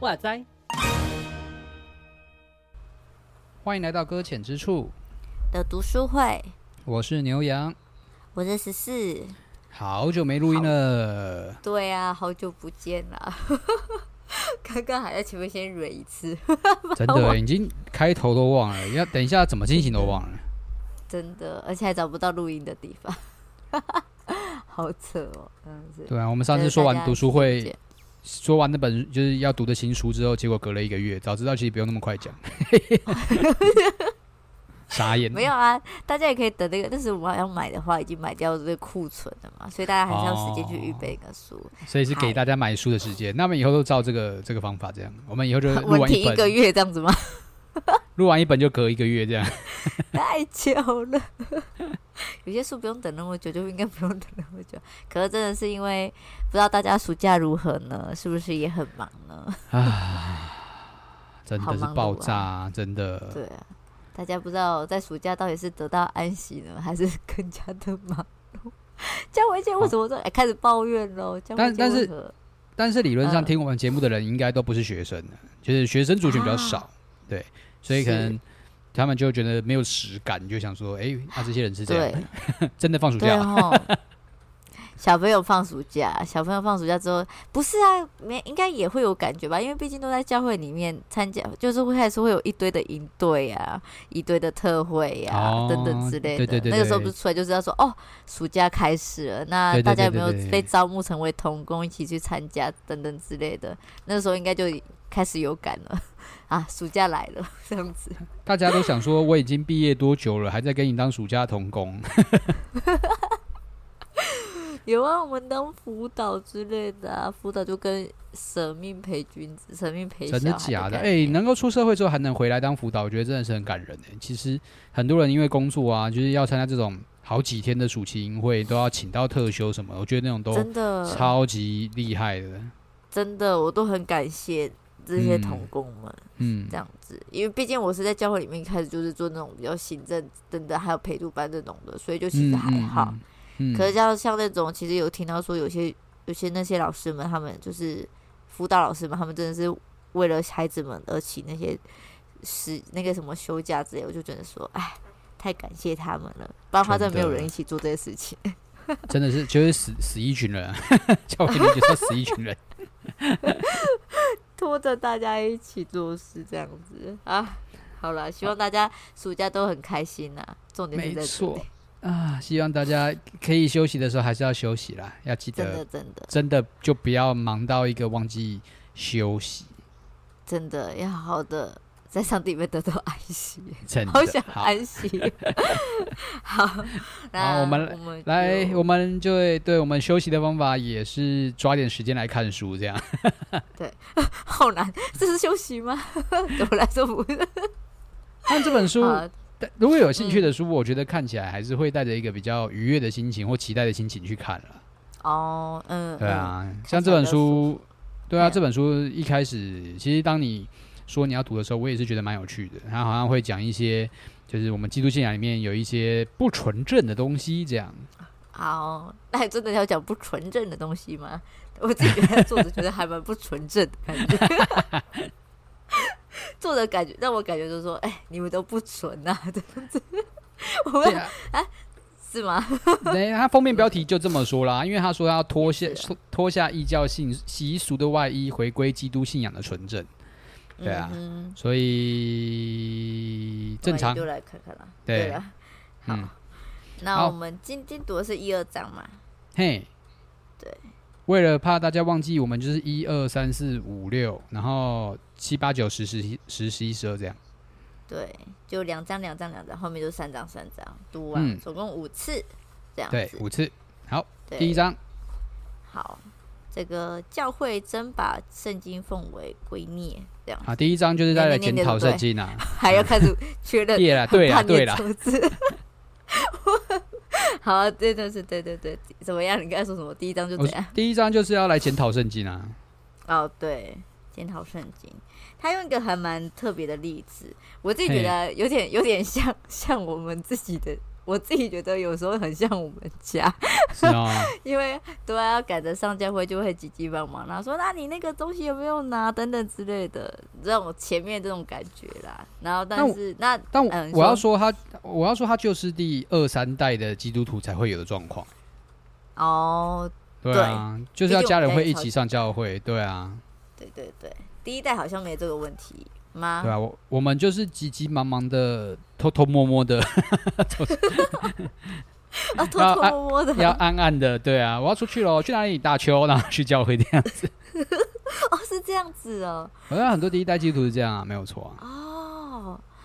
哇塞！欢迎来到搁浅之处的读书会。我是牛羊，我是十四。好久没录音了。对啊，好久不见了。刚刚还在前面先蕊一次。真的，已经开头都忘了，要等一下怎么进行都忘了。真的，而且还找不到录音的地方。好扯哦，嗯，对啊，我们上次说完读书会。说完那本就是要读的新书之后，结果隔了一个月，早知道其实不用那么快讲。傻眼。没有啊，大家也可以等那个。但是我们要买的话，已经买掉这个库存了嘛，所以大家还是要时间去预备一个书。哦。所以是给大家买书的时间。那么以后都照这个这个方法这样，我们以后就录完一本一个月这样子吗？录完一本就隔一个月这样，太久了。有些书不用等那么久，就应该不用等那么久。可是真的是因为不知道大家暑假如何呢？是不是也很忙呢？啊，真的是爆炸，啊，真的。对啊，大家不知道在暑假到底是得到安息呢，还是更加的忙碌？江维健为什么说 哎开始抱怨喽？但但是但是理论上听我们节目的人应该都不是学生就是学生族群比较少，啊，对。所以可能他们就觉得没有实感，就想说：“哎、欸，那、啊、这些人是这样，真的放暑假。”小朋友放暑假，小朋友放暑假之后，不是啊，没应该也会有感觉吧？因为毕竟都在教会里面参加，就是会还是会有一堆的营队啊，一堆的特会呀、啊哦，等等之类的。对对对对，那个时候不是出来就知道说：“哦，暑假开始了。”那大家有没有被招募成为童工，一起去参加等等之类的？那个时候应该就开始有感了。啊，暑假来了，这样子。大家都想说，我已经毕业多久了，还在给你当暑假童工？有啊，我们当辅导之类的啊，辅导就跟舍命陪君子，舍命陪。真的假的？哎、欸，能够出社会之后还能回来当辅导，我觉得真的是很感人哎。其实很多人因为工作啊，就是要参加这种好几天的暑期营会，都要请到特休什么，我觉得那种都真的超级厉害的。真的，我都很感谢。这些同工们，嗯，这样子，因为毕竟我是在教会里面开始就是做那种比较行政等等，还有陪读班这种的，所以就其实还好。嗯，可是像像那种，其实有听到说有些有些那些老师们，他们就是辅导老师们，他们真的是为了孩子们而请那些是那个什么休假之类，我就觉得说，哎，太感谢他们了，不然的话真的没有人一起做这些事情。真的是就是死死一群人，啊，教会里就是死一群人。拖着大家一起做事，这样子啊，好了，希望大家暑假都很开心呐。重点是在这里啊，希望大家可以休息的时候还是要休息啦，要记得，真的真的真的就不要忙到一个忘记休息，真的要好好的。在上帝里面得到安息，好想安息。好，那，我们，我们来，我们就会对我们休息的方法也是抓点时间来看书，这样。对，好难，这是休息吗？对我来说不是。看这本书，如果有兴趣的书，我觉得看起来还是会带着一个比较愉悦的心情或期待的心情去看了。哦，嗯，对啊，像这本书，对啊，这本书一开始，其实当你。说你要读的时候，我也是觉得蛮有趣的。他好像会讲一些，就是我们基督信仰里面有一些不纯正的东西，这样。好，那还真的要讲不纯正的东西吗？我自己觉得作者觉得还蛮不纯正的感觉。作者感觉让我感觉就是说，哎、欸，你们都不纯啊，这样子。我们啊，啊，是吗？对，他封面标题就这么说啦，因为他说要脱下脱下异教信习俗的外衣，回归基督信仰的纯正。对啊、嗯，所以正常就来看看啦。对，啊好、嗯，那我们今天读的是一二章嘛？嘿，对。为了怕大家忘记，我们就是一二三四五六，然后七八九十十一十十一十二这样。对，就两张两张两张，后面就三张三张，读完、嗯、总共五次这样子。对，五次。好，第一章。好。这个教会真把圣经奉为圭臬，这样啊。第一章就是在来检讨圣经啊，还要开始确认。对了，对了，对了。好、啊，对对对对对对，怎么样？你刚才说什么？第一章就怎样？第一章就是要来检讨圣经啊。哦，对检讨圣经，他用一个还蛮特别的例子，我自己觉得有点有点像像我们自己的。我自己觉得有时候很像我们家，是啊，因为都要赶着上教会，就会急急忙忙，然后说：“那你那个东西有没有拿？”等等之类的，这种前面这种感觉啦。然后，但是那，那但我，嗯、我要说他，我要说他就是第二三代的基督徒才会有的状况。哦，对啊，对就是要家人会一起上教会，对啊，对对对，第一代好像没这个问题。吗？对啊，我我们就是急急忙忙的，偷偷摸摸的，啊，偷偷摸摸的，要暗暗的，对啊，我要出去喽，去哪里打球？然后去教会这样子。哦，是这样子哦。好像很多第一代基督徒是这样啊，没有错啊。哦，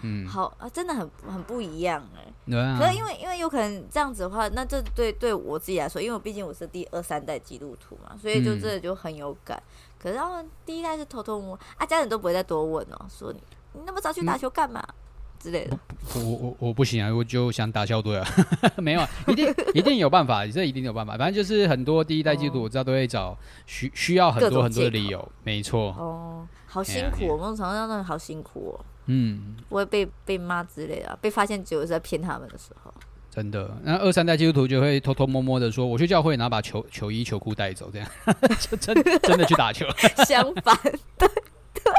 嗯，好啊，真的很很不一样哎。对啊。可是因为因为有可能这样子的话，那这对对我自己来说，因为毕竟我是第二三代基督徒嘛，所以就这就很有感。嗯可是他们第一代是偷偷摸啊，家人都不会再多问哦，说你你那么早去打球干嘛、嗯、之类的。我我我不行啊，我就想打校队啊，没有啊，一定一定有办法，这一定有办法。反正就是很多第一代基督徒，我知道都会找需需要很多很多的理由，没错。哦，好辛苦，我们常常那好辛苦哦。嗯，不会被被骂之类的、啊，被发现只有在骗他们的时候。真的，那二三代基督徒就会偷偷摸摸的说：“我去教会，然后把球球衣、球裤带走，这样 就真真的去打球。”相反，对对，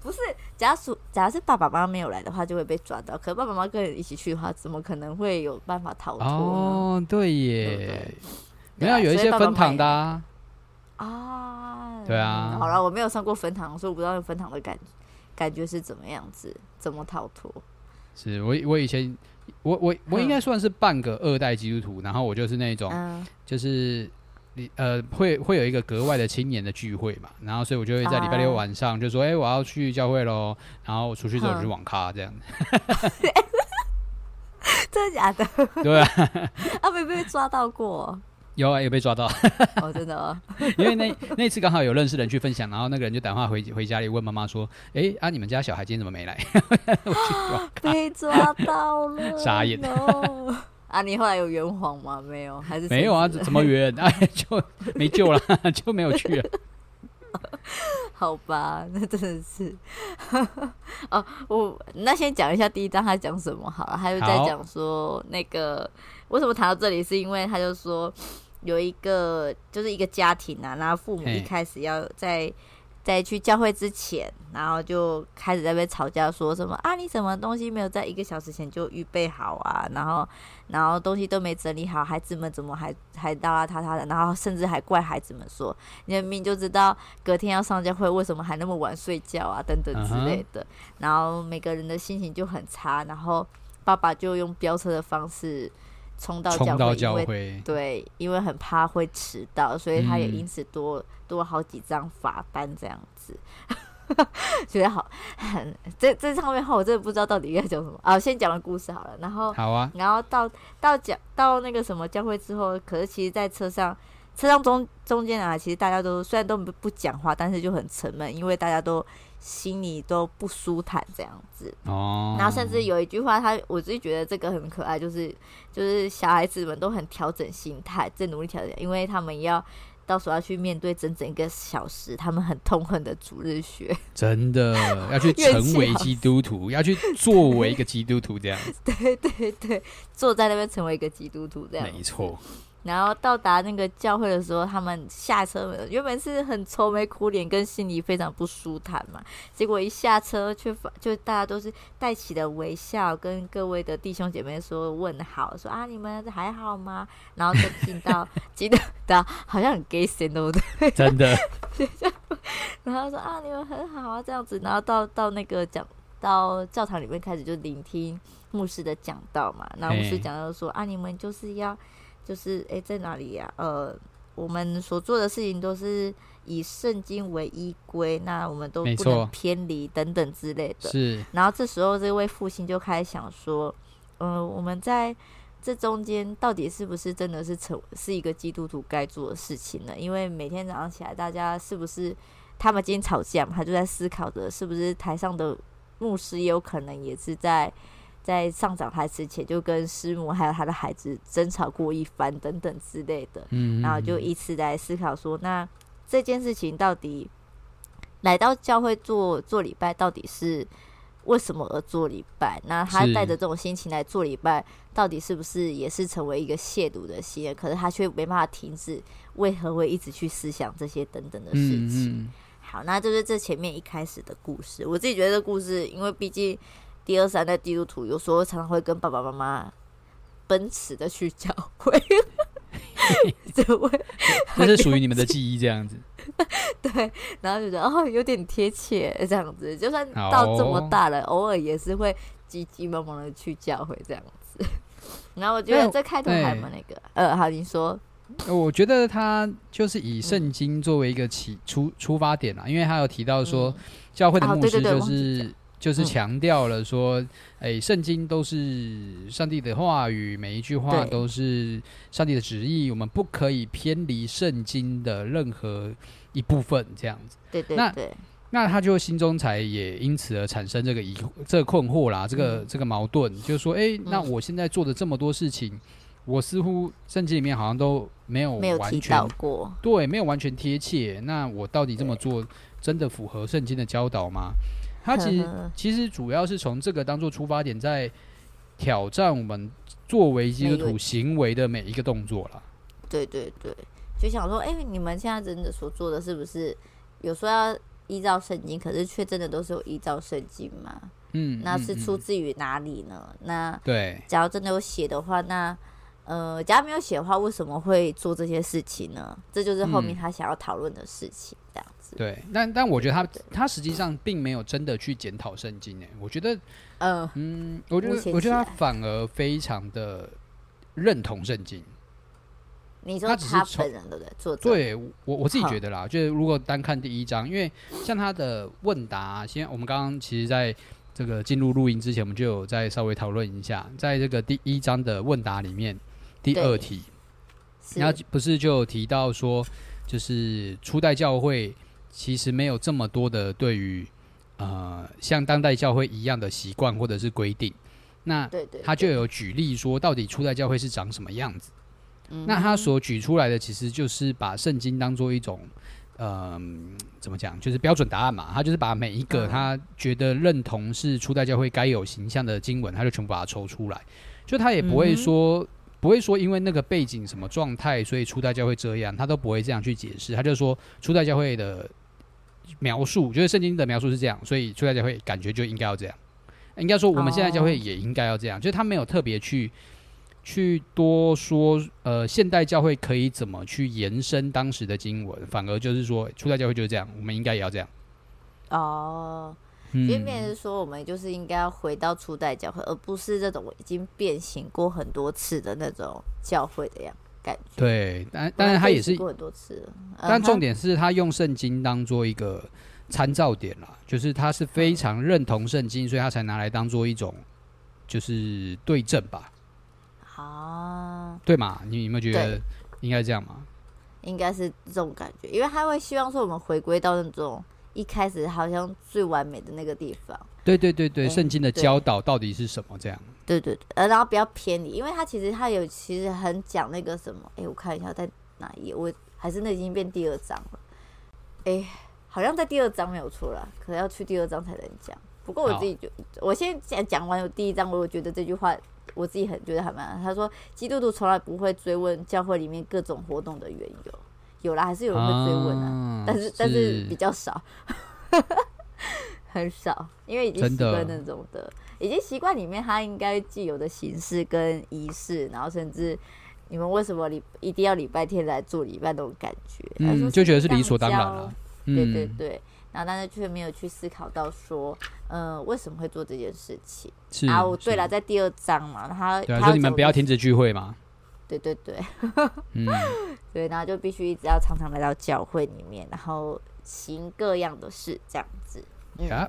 不是。假如假如是爸爸妈妈没有来的话，就会被抓到。可是爸爸妈妈跟人一起去的话，怎么可能会有办法逃脱？哦，对耶，没有有一些分堂的啊。啊，对啊。好了，我没有上过分堂，所以我不知道分堂的感感觉是怎么样子，怎么逃脱。是我我以前。我我我应该算是半个二代基督徒，然后我就是那种，嗯、就是你呃会会有一个格外的青年的聚会嘛，然后所以我就会在礼拜六晚上就说，哎、欸，我要去教会喽，然后我出去之后去网咖这样。真的假的？对啊，啊没被抓到过。有啊，有被抓到。哦，真的哦。因为那那次刚好有认识的人去分享，然后那个人就打电话回回家里问妈妈说：“哎、欸，啊，你们家小孩今天怎么没来？” 被抓到了，傻眼。啊，你后来有圆谎吗？没有，还是没有啊？怎么圆？哎，就没救了，就没有去了。好吧，那真的是。哦，我那先讲一下第一章他讲什么好了，他就在讲说那个为什么谈到这里，是因为他就说。有一个就是一个家庭啊，然后父母一开始要在在去教会之前，然后就开始在那边吵架，说什么啊，你什么东西没有在一个小时前就预备好啊？然后然后东西都没整理好，孩子们怎么还还邋邋遢遢的？然后甚至还怪孩子们说，你明明就知道隔天要上教会，为什么还那么晚睡觉啊？等等之类的。然后每个人的心情就很差，然后爸爸就用飙车的方式。冲到教会，到教会因为对，因为很怕会迟到，所以他也因此多、嗯、多好几张罚单这样子，觉得好。很这这上面话我真的不知道到底应该讲什么啊。先讲完故事好了，然后好啊，然后到到讲到那个什么教会之后，可是其实，在车上车上中中间啊，其实大家都虽然都不不讲话，但是就很沉闷，因为大家都。心里都不舒坦这样子。哦，然后甚至有一句话，他我自己觉得这个很可爱，就是就是小孩子们都很调整心态，在努力调整，因为他们要到时候要去面对整整一个小时，他们很痛恨的主日学，真的 要去成为基督徒，要去作为一个基督徒这样。子，对对对，坐在那边成为一个基督徒这样，没错。然后到达那个教会的时候，他们下车原本是很愁眉苦脸，跟心里非常不舒坦嘛。结果一下车，却就大家都是带起了微笑，跟各位的弟兄姐妹说问好，说啊你们还好吗？然后就听到记得的，好像很 gay 森，对不对？真的。然后说啊你们很好啊这样子，然后到到那个讲到教堂里面开始就聆听牧师的讲道嘛。然后牧师讲到说啊你们就是要。就是诶、欸，在哪里呀、啊？呃，我们所做的事情都是以圣经为依归，那我们都不能偏离等等之类的。是。然后这时候，这位父亲就开始想说，嗯、呃，我们在这中间到底是不是真的是成是一个基督徒该做的事情呢？因为每天早上起来，大家是不是他们今天吵架嘛？他就在思考着，是不是台上的牧师也有可能也是在。在上讲台之前，就跟师母还有他的孩子争吵过一番等等之类的，嗯，然后就以此来思考说，那这件事情到底来到教会做做礼拜，到底是为什么而做礼拜？那他带着这种心情来做礼拜，到底是不是也是成为一个亵渎的心？可是他却没办法停止，为何会一直去思想这些等等的事情？好，那就是这前面一开始的故事。我自己觉得这故事，因为毕竟第二三代基督徒有时候常常会跟爸爸妈妈奔驰的去教会，这位这是属于你们的记忆，这样子。对，然后就觉得哦，有点贴切，这样子。就算到这么大了，偶尔也是会急急忙忙的去教会这样子。然后我觉得这开头还蛮那个，呃，好，你说。我觉得他就是以圣经作为一个起出出发点啦，因为他有提到说，教会的牧师就是就是强调了说，哎，圣经都是上帝的话语，每一句话都是上帝的旨意，我们不可以偏离圣经的任何一部分，这样子。对对对。那那他就心中才也因此而产生这个疑这个困惑啦，这个这个矛盾，就是说，哎，那我现在做的这么多事情。我似乎圣经里面好像都没有完全过，对，没有完全贴切。那我到底这么做真的符合圣经的教导吗？他其实其实主要是从这个当做出发点，在挑战我们作为基督徒行为的每一个动作了。对对对，就想说，哎、欸，你们现在真的所做的是不是有说要依照圣经，可是却真的都是有依照圣经吗？嗯，那是出自于哪里呢？嗯、那对，假如真的有写的话，那呃，假如没有写的话，为什么会做这些事情呢？这就是后面他想要讨论的事情，这样子。嗯、对，但但我觉得他他实际上并没有真的去检讨圣经诶。我觉得，呃、嗯，我觉得我觉得他反而非常的认同圣经。你说他只是他本人对不对？作者对我我自己觉得啦，就是如果单看第一章，因为像他的问答，现在我们刚刚其实在这个进入录音之前，我们就有在稍微讨论一下，在这个第一章的问答里面。第二题，然后不是就有提到说，就是初代教会其实没有这么多的对于呃像当代教会一样的习惯或者是规定。那他就有举例说，到底初代教会是长什么样子？那他所举出来的其实就是把圣经当做一种嗯怎么讲，就是标准答案嘛。他就是把每一个他觉得认同是初代教会该有形象的经文，他就全部把它抽出来，就他也不会说。不会说因为那个背景什么状态，所以初代教会这样，他都不会这样去解释。他就说初代教会的描述，就是圣经的描述是这样，所以初代教会感觉就应该要这样。应该说我们现在教会也应该要这样，就是他没有特别去去多说，呃，现代教会可以怎么去延伸当时的经文，反而就是说初代教会就是这样，我们应该也要这样。哦。偏偏是说，我们就是应该要回到初代教会，而不是这种已经变形过很多次的那种教会的样感觉。对，但但是他也是过很多次。但重点是他用圣经当做一个参照点啦，就是他是非常认同圣经，所以他才拿来当做一种就是对证吧。啊，对嘛？你有没有觉得应该这样吗？应该是这种感觉，因为他会希望说我们回归到那种。一开始好像最完美的那个地方，对对对对，圣经的教导到底是什么？这样，对对对，呃，然后不要偏离，因为他其实他有其实很讲那个什么，哎，我看一下在哪一页，我还是那已经变第二章了，哎，好像在第二章没有错啦，可能要去第二章才能讲。不过我自己就，我先讲讲完有第一章，我觉得这句话我自己很觉得还蛮，他说基督徒从来不会追问教会里面各种活动的缘由。有啦，还是有人会追问啊，啊但是，是但是比较少，很少，因为已经习惯那种的，的已经习惯里面它应该既有的形式跟仪式，然后甚至你们为什么礼一定要礼拜天来做礼拜那种感觉，嗯，就觉得是理所当然了，嗯、对对对，然后但是却没有去思考到说，嗯、呃，为什么会做这件事情？是啊，我对了，在第二章嘛，他对、啊、说你们不要停止聚会嘛。对对对，嗯，对，然后就必须一直要常常来到教会里面，然后行各样的事，这样子。嗯，啊、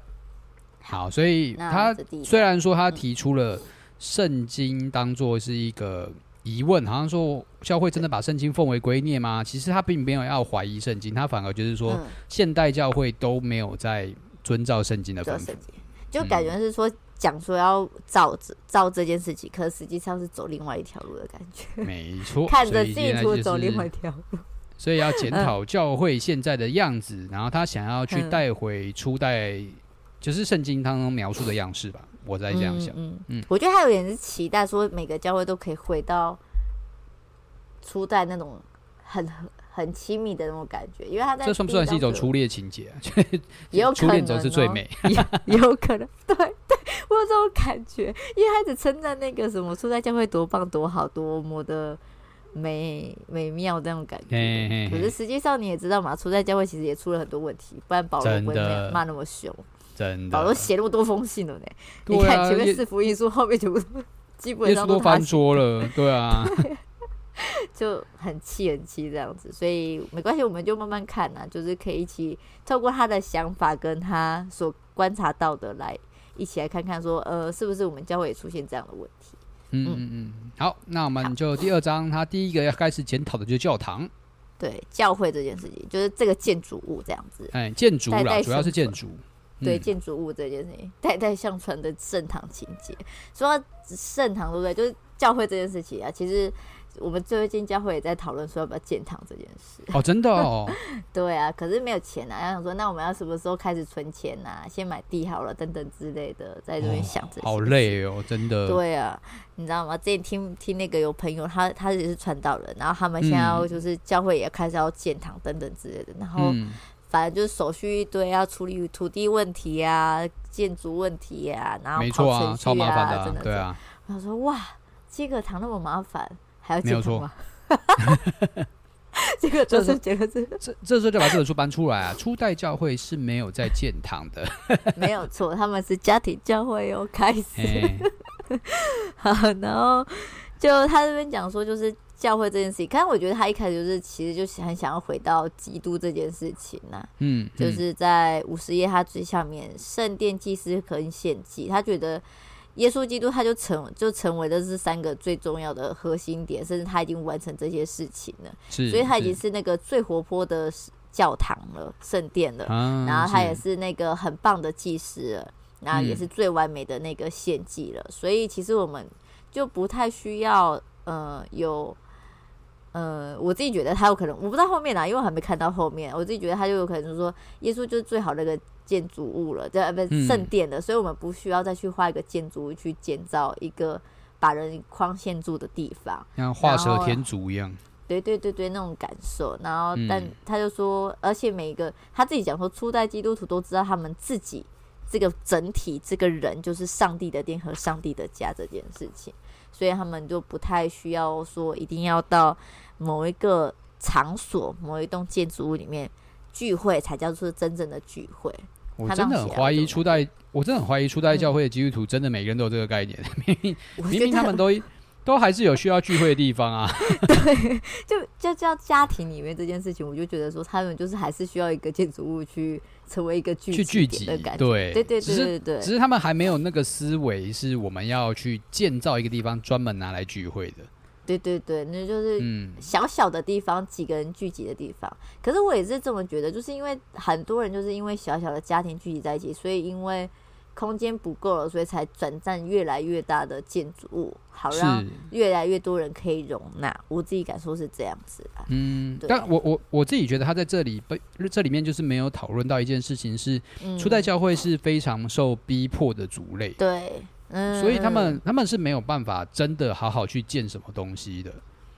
好，所以他虽然说他提出了圣经当做是一个疑问，嗯、好像说教会真的把圣经奉为圭臬吗？其实他并没有要怀疑圣经，他反而就是说，现代教会都没有在遵照圣经的吩咐，就感觉是说。讲说要照着照这件事情，可实际上是走另外一条路的感觉。没错，看着地图走另外一条路。所以要检讨教会现在的样子，然后他想要去带回初代，就是圣经当中描述的样式吧。我在这样想，嗯嗯，我觉得他有点是期待说每个教会都可以回到初代那种很很亲密的那种感觉，因为他在这算不算是一种初恋情节啊？也有可能，初恋者是最美，也有可能，对对，我有这种感觉，因为他一直称赞那个什么初代教会多棒多好多么的。美美妙这种感觉，嘿嘿嘿，可是实际上你也知道嘛，初代教会其实也出了很多问题，不然保罗不会骂那么凶。真的，保罗写那么多封信了呢。啊、你看前面四福音书，后面就 基本上都翻桌了。对啊，就很气很气这样子，所以没关系，我们就慢慢看呐，就是可以一起透过他的想法跟他所观察到的来一起来看看说，呃，是不是我们教会也出现这样的问题。嗯嗯。嗯，好，那我们就第二章，他第一个要开始检讨的就是教堂，对教会这件事情，就是这个建筑物这样子，哎，建筑啦，主要是建筑，对建筑物这件事情，代代相传的盛唐情节，说盛唐对不对？就是教会这件事情啊，其实。我们最近教会也在讨论说要不要建堂这件事哦，真的哦，对啊，可是没有钱啊，要想说那我们要什么时候开始存钱呐、啊？先买地好了，等等之类的，在这边想着、哦。好累哦，真的。对啊，你知道吗？之前听听那个有朋友，他他也是传道人，然后他们现在要就是教会也开始要建堂等等之类的，然后反正就是手续一堆，要处理土地问题啊、建筑问题呀、啊，然后跑程序啊，啊真的对啊。他说哇，建个堂那么麻烦。还要建堂吗？这个这是这个这这这时候就把这本书搬出来啊！初代教会是没有在建堂的，没有错，他们是家庭教会哦。开始，好，然后就他这边讲说，就是教会这件事情。可是我觉得他一开始就是其实就很想要回到基督这件事情呐、啊。嗯，就是在五十页他最下面，圣殿祭司跟献祭，他觉得。耶稣基督他就成就成为了这三个最重要的核心点，甚至他已经完成这些事情了，所以他已经是那个最活泼的教堂了，圣殿了。啊、然后他也是那个很棒的祭司了，然后也是最完美的那个献祭了。嗯、所以其实我们就不太需要呃有呃，我自己觉得他有可能，我不知道后面啦，因为我还没看到后面。我自己觉得他就有可能就是说，耶稣就是最好的那个。建筑物了，对，不是圣殿的，嗯、所以我们不需要再去画一个建筑物去建造一个把人框限住的地方，像画蛇添足一样。对对对对，那种感受。然后，但他就说，而且每一个他自己讲说，初代基督徒都知道他们自己这个整体这个人就是上帝的殿和上帝的家这件事情，所以他们就不太需要说一定要到某一个场所、某一栋建筑物里面聚会才叫做真正的聚会。我真的很怀疑初代，我真的很怀疑初代教会的基督徒真的每个人都有这个概念。明明明明他们都都还是有需要聚会的地方啊。对，就就叫家庭里面这件事情，我就觉得说他们就是还是需要一个建筑物去成为一个聚去聚集的感觉。对对对对对对，只是他们还没有那个思维，是我们要去建造一个地方专门拿来聚会的。对对对，那就是小小的地方，嗯、几个人聚集的地方。可是我也是这么觉得，就是因为很多人就是因为小小的家庭聚集在一起，所以因为空间不够了，所以才转战越来越大的建筑物，好让越来越多人可以容纳。我自己感受是这样子啊。嗯，但我我我自己觉得他在这里被这里面就是没有讨论到一件事情是，是初代教会是非常受逼迫的族类。对。嗯，所以他们他们是没有办法真的好好去建什么东西的，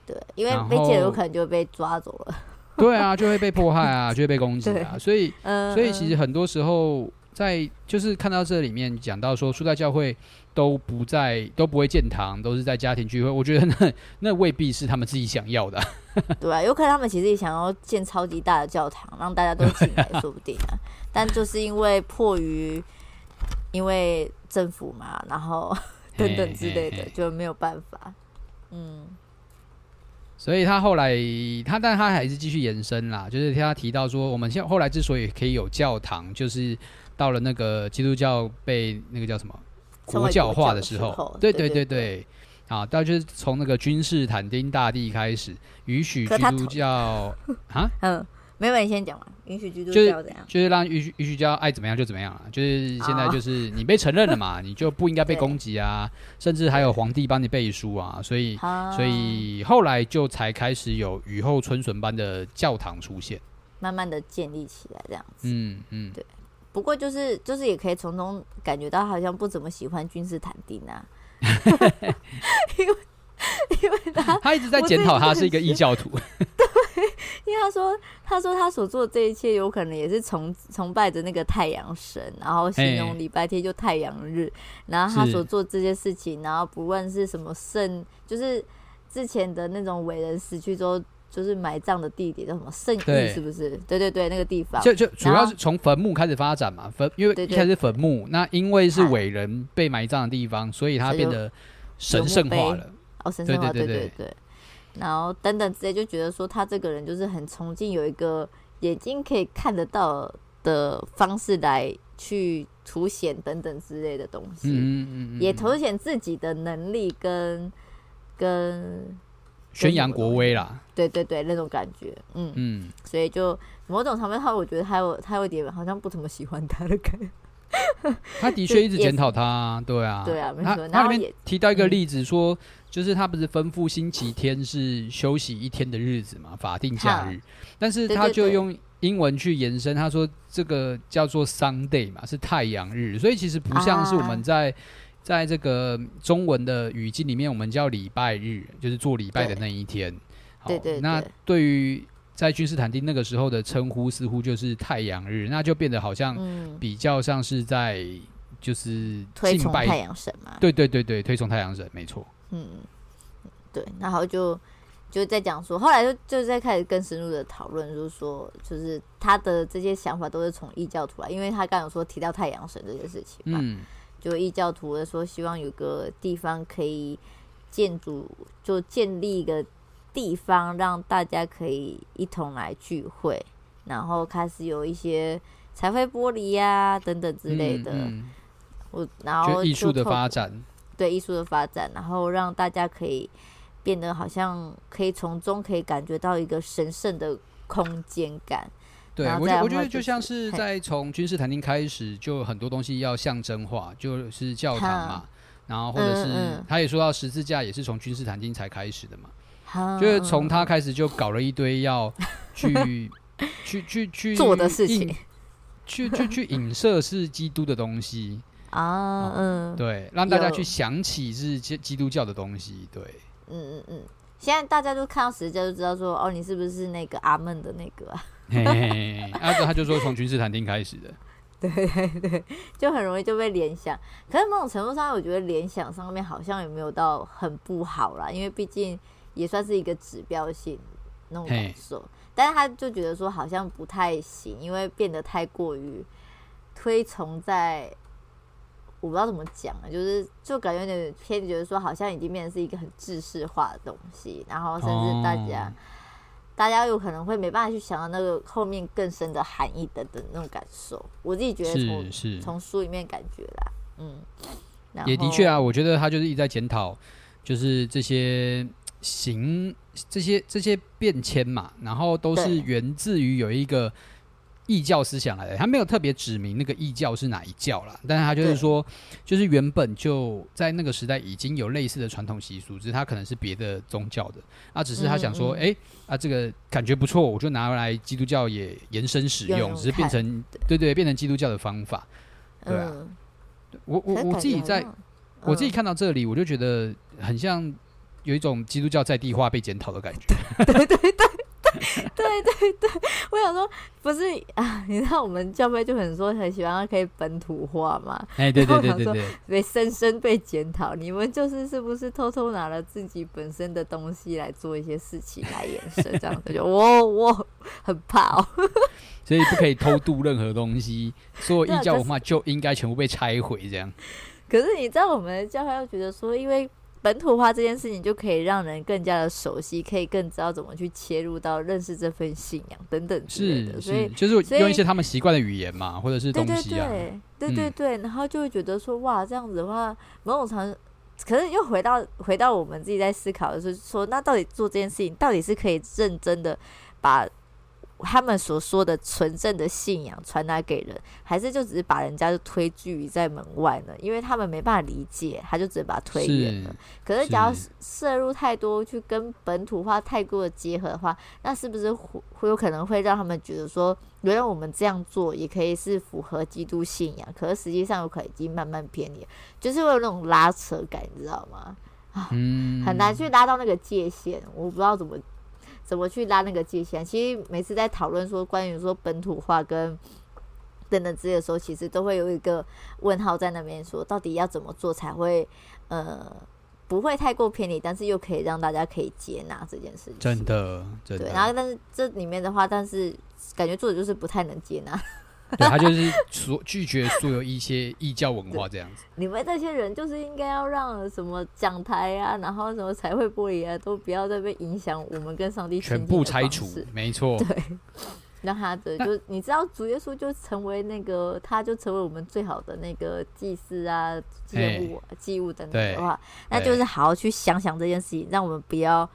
对，因为被建有可能就会被抓走了，对啊，就会被迫害啊，就会被攻击啊，所以，嗯、所以其实很多时候在就是看到这里面讲到说初代教会都不在都不会建堂，都是在家庭聚会，我觉得那 那未必是他们自己想要的，对啊，有可能他们其实也想要建超级大的教堂，让大家都进来，说不定啊，但就是因为迫于。因为政府嘛，然后 等等之类的，就没有办法。嗯，所以他后来他，但他还是继续延伸啦。就是他提到说，我们现后来之所以可以有教堂，就是到了那个基督教被那个叫什么国教化的时候。对对对对，啊，到就是从那个君士坦丁大帝开始允许基督教 啊，嗯。没有，你先讲嘛。允许基督教怎样？就是让允许允许教爱怎么样就怎么样了。就是现在就是你被承认了嘛，你就不应该被 攻击啊，甚至还有皇帝帮你背书啊，所以所以后来就才开始有雨后春笋般的教堂出现，慢慢的建立起来这样子。嗯嗯，对。不过就是就是也可以从中感觉到好像不怎么喜欢君士坦丁啊，因为 因为他 他一直在检讨他是一个异教徒。对因为他说，他说他所做的这一切有可能也是崇崇拜着那个太阳神，然后形容礼拜天就太阳日，然后他所做这些事情，然后不论是什么圣，就是之前的那种伟人死去之后，就是埋葬的地点叫什么圣域，是不是？对对对，那个地方就就主要是从坟墓开始发展嘛，坟因为一开始坟墓，那因为是伟人被埋葬的地方，所以它变得神圣化了。哦，神圣化，对对对。然后等等之类，就觉得说他这个人就是很崇敬，有一个眼睛可以看得到的方式来去凸显等等之类的东西，嗯嗯嗯，也凸显自己的能力跟跟宣扬国威啦，对对对，那种感觉，嗯。嗯，所以就某种层面他，我觉得他有他有点好像不怎么喜欢他的感觉。他的确一直检讨他，对啊，对啊，没错。他里面提到一个例子说。嗯就是他不是吩咐星期天是休息一天的日子嘛，法定假日，但是他就用英文去延伸，他说这个叫做 Sunday 嘛，是太阳日，所以其实不像是我们在在这个中文的语境里面，我们叫礼拜日，就是做礼拜的那一天。对对。那对于在君士坦丁那个时候的称呼，似乎就是太阳日，那就变得好像比较像是在就是推崇太阳神嘛。对对对对，推崇太阳神，没错。嗯，对，然后就就在讲说，后来就就在开始更深入的讨论，就是说，就是他的这些想法都是从异教徒来，因为他刚刚有说提到太阳神这件事情嘛，嗯，就异教徒的说希望有个地方可以建筑，就建立一个地方，让大家可以一同来聚会，然后开始有一些彩绘玻璃呀、啊、等等之类的，我、嗯。我、然后艺术的发展。对艺术的发展，然后让大家可以变得好像可以从中可以感觉到一个神圣的空间感。对，我觉得我觉得就像是在从君士坦丁开始，就很多东西要象征化，就是教堂嘛，然后或者是他也说到十字架也是从君士坦丁才开始的嘛，就是从他开始就搞了一堆要去 去去去做的事情，去去去影射是基督的东西。啊，嗯，对，让大家去想起是基基督教的东西，对，嗯嗯嗯，现在大家都看到十字架就知道说，哦，你是不是那个阿门的那个啊？嘿嘿嘿，阿、啊、哥他就说从君士坦丁开始的，对对对，就很容易就被联想。可是某种程度上，我觉得联想上面好像也没有到很不好啦，因为毕竟也算是一个指标性那种感受。但是他就觉得说好像不太行，因为变得太过于推崇在。我不知道怎么讲啊，就是就感觉有点偏，觉得说好像已经变成是一个很制式化的东西，然后甚至大家、哦、大家有可能会没办法去想到那个后面更深的含义等等那种感受。我自己觉得从从书里面感觉啦，嗯，也的确啊，我觉得他就是一直在检讨，就是这些行这些这些变迁嘛，然后都是源自于有一个。异教思想来的，他没有特别指明那个异教是哪一教啦，但是他就是说，就是原本就在那个时代已经有类似的传统习俗，只是他可能是别的宗教的，啊，只是他想说，哎、嗯嗯。欸，啊，这个感觉不错，我就拿来基督教也延伸使用，只是变成对，对对，变成基督教的方法，对啊，嗯、我我我自己在，我自己看到这里，我就觉得很像有一种基督教在地化被检讨的感觉，对对对。对对对，我想说，不是啊，你知道我们教会就很说很喜欢可以本土化嘛？哎，对对对对对，被深深被检讨，你们就是是不是偷偷拿了自己本身的东西来做一些事情来延伸这样子？就 我我很怕哦，所以不可以偷渡任何东西，所有异教文化就应该全部被拆毁这样。可是你知道我们的教会又觉得说，因为。本土化这件事情就可以让人更加的熟悉，可以更知道怎么去切入到认识这份信仰等等之类的。所以就是用一些他们习惯的语言嘛，或者是东西啊，对对对，对，对、嗯，然后就会觉得说哇，这样子的话，某种程度，可是又回到回到我们自己在思考的是说，那到底做这件事情，到底是可以认真的把他们所说的纯正的信仰传达给人，还是就只是把人家就推拒在门外呢？因为他们没办法理解，他就只能把他推远了。可是，假如摄入太多，去跟本土化太过的结合的话，那是不是会会有可能会让他们觉得说，原来我们这样做也可以是符合基督信仰？可是实际上有可能已经慢慢偏离，就是会有那种拉扯感，你知道吗？啊，很难去拉到那个界限，我不知道怎么。怎么去拉那个界限？其实每次在讨论说关于说本土化跟等等之类的时候，其实都会有一个问号在那边，说到底要怎么做才会呃不会太过偏离，但是又可以让大家可以接纳这件事情。真的，真的。对，然后但是这里面的话，但是感觉作者就是不太能接纳。对，他就是所拒绝所有一些异教文化这样子。你们这些人就是应该要让什么讲台啊，然后什么彩绘玻璃啊，都不要再被影响我们跟上帝全部拆除。没错，对，让他的就你知道主耶稣就成为那个，他就成为我们最好的那个祭司啊、祭物、祭物等等的话，那就是好好去想想这件事情，让我们不要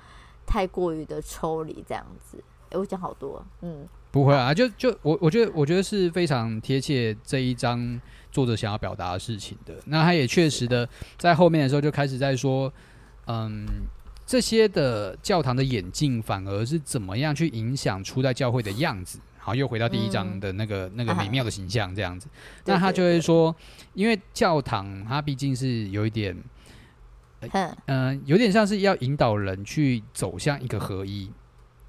太过于的抽离这样子。哎，我讲好多，嗯。不会啊，就就我我觉得我觉得是非常贴切这一章作者想要表达的事情的。那他也确实的在后面的时候就开始在说，嗯，这些的教堂的演进反而是怎么样去影响初代教会的样子。好，又回到第一章的那个、嗯、那个美妙的形象这样子。那他就会说，因为教堂它毕竟是有一点，嗯、呃，有点像是要引导人去走向一个合一。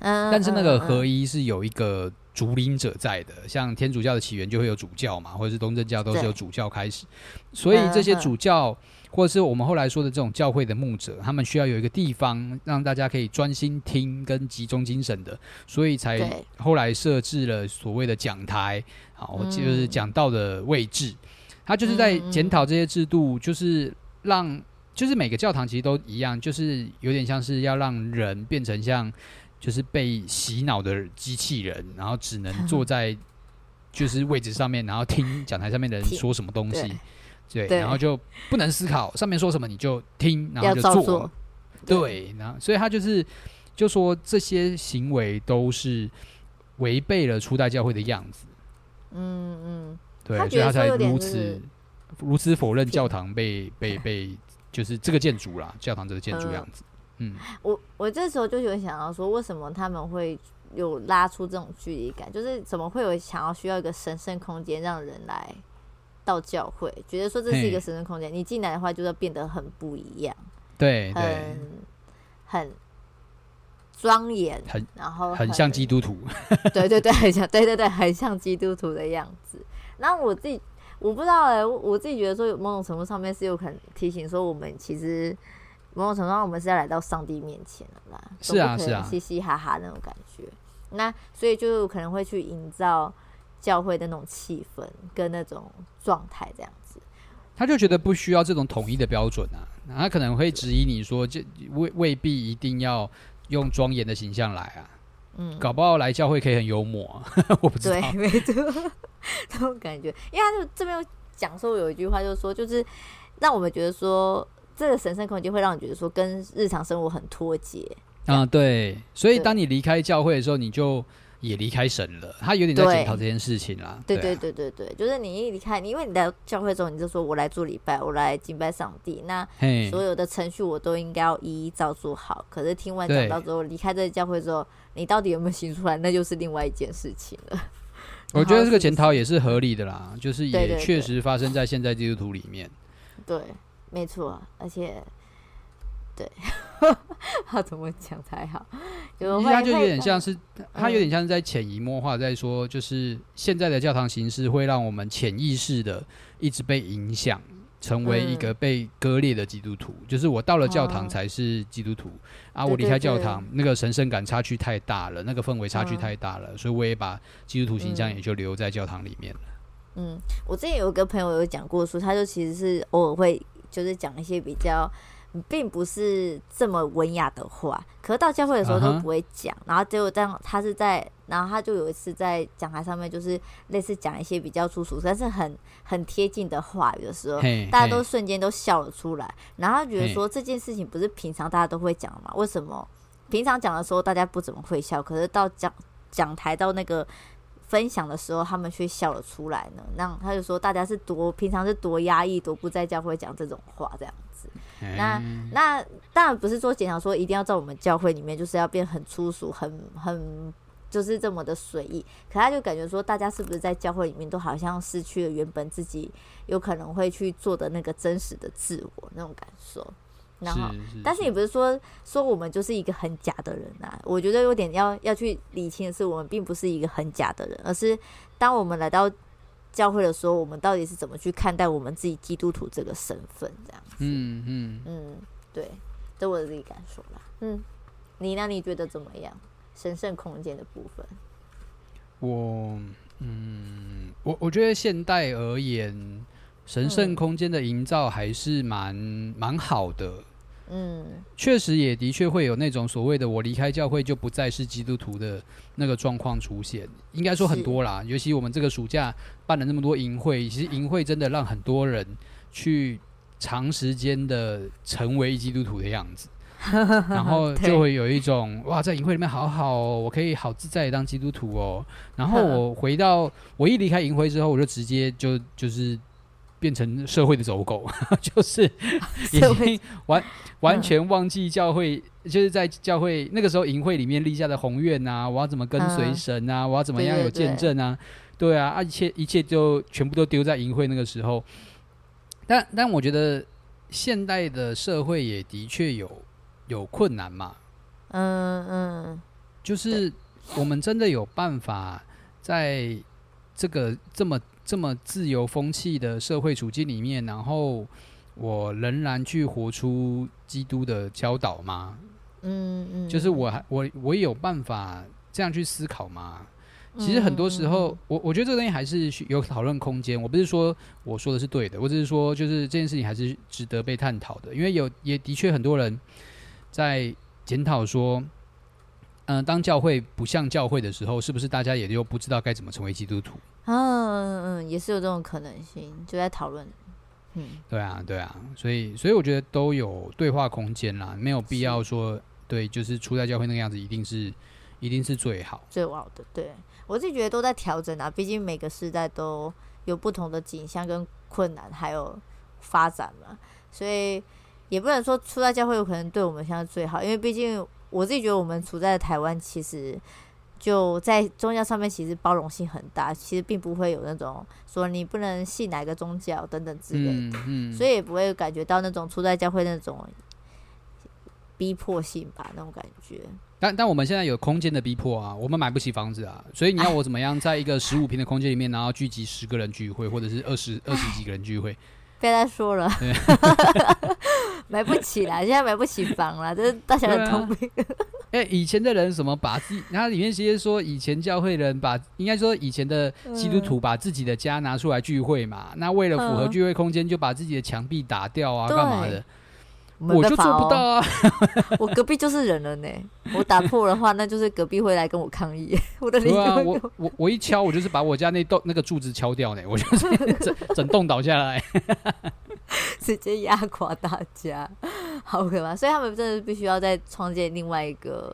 但是那个合一是有一个主领者在的，像天主教的起源就会有主教嘛，或者是东正教都是由主教开始，所以这些主教或者是我们后来说的这种教会的牧者，他们需要有一个地方让大家可以专心听跟集中精神的，所以才后来设置了所谓的讲台，好，就是讲道的位置，他就是在检讨这些制度，就是让就是每个教堂其实都一样，就是有点像是要让人变成像。就是被洗脑的机器人，然后只能坐 在就是位置上面，然后听讲台上面的人说什么东西，对，对，然后就不能思考上面说什么你就听，然后就做，做对，对，然后所以他就是就说这些行为都是违背了初代教会的样子，嗯嗯，对，所以他才如此如此否认教堂被被被就是这个建筑啦，教堂这个建筑样子。嗯，我我这时候就有想到说，为什么他们会有拉出这种距离感？就是怎么会有想要需要一个神圣空间让人来到教会，觉得说这是一个神圣空间，你进来的话就要变得很不一样，对，很很庄严，很然后很，很像基督徒，对对对，很像，对对对，很像基督徒的样子。那我自己我不知道哎、欸，我自己觉得说，有某种程度上面是有可能提醒说，我们其实。某种程度上，我们是要来到上帝面前的啦，是啊，是啊，嘻嘻哈哈那种感觉。那所以就可能会去营造教会的那种气氛跟那种状态，这样子。他就觉得不需要这种统一的标准啊，他可能会质疑你说，这未未必一定要用庄严的形象来啊。嗯，搞不好来教会可以很幽默啊，我不知道。对，没错，这种感觉，因为他就这边有讲说有一句话，就是说，就是让我们觉得说。这个神圣空间会让你觉得说跟日常生活很脱节啊，对，所以当你离开教会的时候，你就也离开神了。他有点在检讨这件事情啦。对对对对对，就是你一离开，因为你在教会中，你就说我来做礼拜，我来敬拜上帝，那所有的程序我都应该要一一照做好。可是听完讲到之后，离开这个教会之后，你到底有没有行出来，那就是另外一件事情了。我觉得这个检讨 也是合理的啦，就是也确实发生在现在基督徒里面。对。没错，而且，对，他怎么讲才好？就他就有点像是，他有点像是在潜移默化，在说，就是现在的教堂形式会让我们潜意识的一直被影响，成为一个被割裂的基督徒。嗯、就是我到了教堂才是基督徒、嗯、啊，我离开教堂，那个神圣感差距太大了，那个氛围差距太大了，嗯、所以我也把基督徒形象也就留在教堂里面了。嗯，我之前有一个朋友有讲过说，他就其实是偶尔会。就是讲一些比较，并不是这么文雅的话，可是到教会的时候都不会讲。Uh -huh. 然后结果当他是在，然后他就有一次在讲台上面，就是类似讲一些比较粗俗，但是很很贴近的话语的时候，hey, 大家都瞬间都笑了出来。然后他觉得说这件事情不是平常大家都会讲嘛？为什么平常讲的时候大家不怎么会笑，可是到讲讲台到那个分享的时候，他们却笑了出来呢？那他就说，大家是多平常是多压抑，多不在教会讲这种话这样子。嗯、那那当然不是说简长说一定要在我们教会里面就是要变很粗俗，很很。就是这么的随意，可他就感觉说，大家是不是在教会里面都好像失去了原本自己有可能会去做的那个真实的自我那种感受。然后，是是是，但是也不是说说我们就是一个很假的人啊。我觉得有点要要去理清的是，我们并不是一个很假的人，而是当我们来到教会的时候，我们到底是怎么去看待我们自己基督徒这个身份？这样子。嗯嗯嗯，对，这我自己感受啦。嗯，你呢？你觉得怎么样？神圣空间的部分，我嗯，我我觉得现代而言，神圣空间的营造还是蛮蛮好的。嗯，确实也的确会有那种所谓的“我离开教会就不再是基督徒”的那个状况出现。应该说很多啦，尤其我们这个暑假办了那么多营会，其实营会真的让很多人去长时间的成为基督徒的样子。然后就会有一种哇，在营会里面好好哦，我可以好自在的当基督徒哦。然后我回到我一离开营会之后，我就直接就就是变成社会的走狗，就是 已经完完全忘记教会，就是在教会那个时候营会里面立下的宏愿啊，我要怎么跟随神啊，我要怎么样有见证啊，对啊，啊一切一切就全部都丢在营会那个时候。但但我觉得现代的社会也的确有。有困难嘛？嗯嗯，就是我们真的有办法在这个这么这么自由风气的社会处境里面，然后我仍然去活出基督的教导吗？嗯嗯，就是我还我我有办法这样去思考吗？其实很多时候，我我觉得这个东西还是有讨论空间。我不是说我说的是对的，我只是说就是这件事情还是值得被探讨的，因为有也的确很多人。在检讨说，嗯、呃，当教会不像教会的时候，是不是大家也就不知道该怎么成为基督徒？嗯嗯，也是有这种可能性，就在讨论。嗯，对啊，对啊，所以所以我觉得都有对话空间啦，没有必要说对，就是初代教会那个样子，一定是一定是最好最好的。对，我自己觉得都在调整啊，毕竟每个时代都有不同的景象跟困难，还有发展嘛，所以。也不能说初代教会有可能对我们现在最好，因为毕竟我自己觉得我们处在台湾，其实就在宗教上面其实包容性很大，其实并不会有那种说你不能信哪个宗教等等之类的，嗯嗯、所以也不会感觉到那种出在教会那种逼迫性吧，那种感觉。但但我们现在有空间的逼迫啊，我们买不起房子啊，所以你要我怎么样在一个十五平的空间里面，然后聚集十个人聚会，或者是二十二十几个人聚会？别再说了，买不起啦，现在买不起房了，这是大家的通病。哎、以前的人什么把自己，然后里面直接说以前教会人把，应该说以前的基督徒把自己的家拿出来聚会嘛，嗯、那为了符合聚会空间，就把自己的墙壁打掉啊，干嘛的？我就做不到啊！我隔壁就是人了呢。我打破的话，那就是隔壁会来跟我抗议。我的邻居、啊，我我我一敲，我就是把我家那栋那个柱子敲掉呢。我就是 整整栋倒下来，直接压垮大家，好可怕！所以他们真的必须要再创建另外一个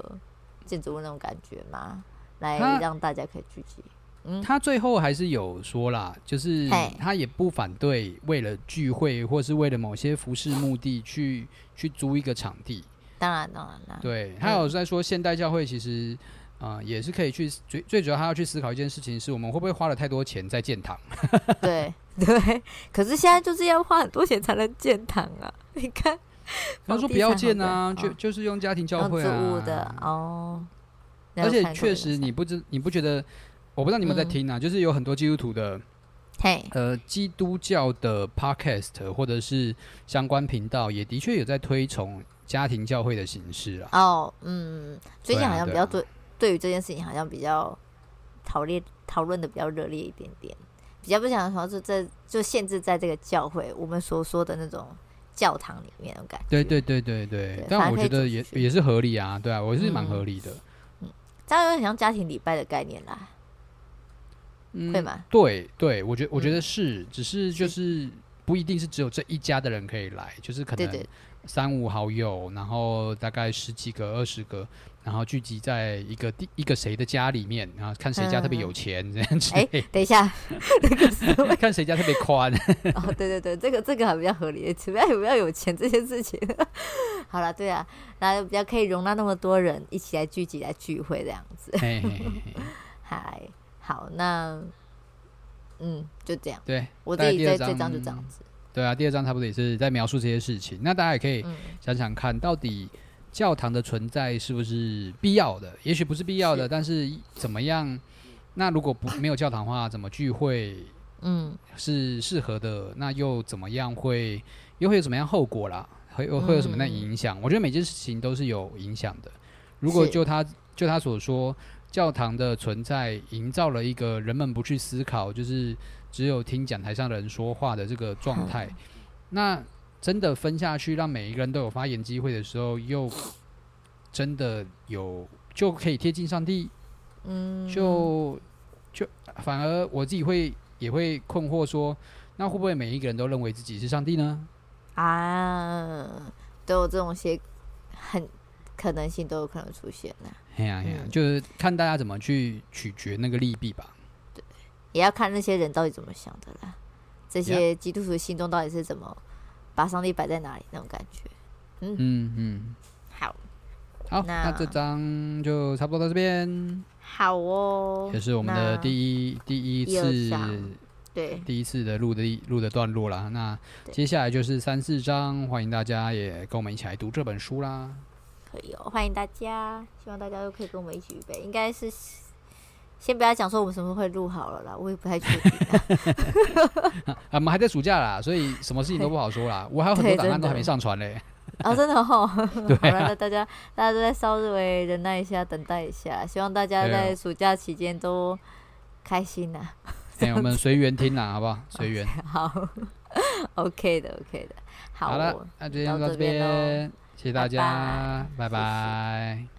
建筑物那种感觉嘛，来让大家可以聚集。嗯他最后还是有说啦，就是他也不反对为了聚会或是为了某些服饰目的去去租一个场地。当然，当然啦。对，他有在说现代教会其实啊、呃、也是可以去最最主要他要去思考一件事情是我们会不会花了太多钱在建堂？对 对，可是现在就是要花很多钱才能建堂啊！你看，他说不要建啊，就就是用家庭教会啊的哦。而且确实你不知你不觉得？我不知道你们在听啊，嗯、就是有很多基督徒的，嘿，呃，基督教的 podcast 或者是相关频道，也的确有在推崇家庭教会的形式啊。哦，嗯，最近好像比较对，对于这件事情好像比较讨论讨论的比较热烈一点点，比较不想说是在就限制在这个教会我们所说的那种教堂里面的感觉。对对对对但我觉得也也是合理啊，对啊，我是蛮合理的。嗯，这样有点像家庭礼拜的概念啦。嗯，会吗？对对，我觉我觉得是，只是就是不一定是只有这一家的人可以来，就是可能三五好友，然后大概十几个、二十个。然后聚集在一个第一个谁的家里面，然后看谁家特别有钱这样子。哎、嗯，等一下，看谁家特别宽。哦，对对对，这个这个还比较合理，不要不要有钱这些事情。好了，对啊，然后比较可以容纳那么多人一起来聚集来聚会这样子。嘿嘿嘿 嗨，好，那嗯，就这样。对，我自己这这张就这样子。对啊，第二章差不多也是在描述这些事情。那大家也可以想想看，到底。教堂的存在是不是必要的？也许不是必要的，是但是怎么样？那如果不没有教堂的话，怎么聚会？嗯，是适合的。那又怎么样会？又会有什么样后果啦？会会有什么样的影响？嗯、我觉得每件事情都是有影响的。如果就他就他所说，教堂的存在营造了一个人们不去思考，就是只有听讲台上的人说话的这个状态，嗯、那。真的分下去，让每一个人都有发言机会的时候，又真的有就可以贴近上帝，嗯，就就反而我自己会也会困惑说，那会不会每一个人都认为自己是上帝呢？啊，都有这种些很可能性都有可能出现呢。哎呀哎呀，就是看大家怎么去取决那个利弊吧。对，也要看那些人到底怎么想的啦。这些基督徒心中到底是怎么？把上帝摆在哪里那种感觉，嗯嗯嗯，好，好，那，那这张就差不多到这边，好哦，也是我们的第一第一次，对，第一次的录的录的段落啦。那接下来就是三四章，欢迎大家也跟我们一起来读这本书啦。可以哦，欢迎大家，希望大家都可以跟我们一起预备，应该是。先不要讲说我们什么时候会录好了啦，我也不太确定。我们还在暑假啦，所以什么事情都不好说啦。我还有很多档案都还没上传嘞。啊，真的哦。对啊。好了，那大家大家都在稍微忍耐一下，等待一下。希望大家在暑假期间都开心呐。哎，我们随缘听啦，好不好？随缘。好。OK 的，OK 的。好了，那今天就到这边喽。谢谢大家，拜拜。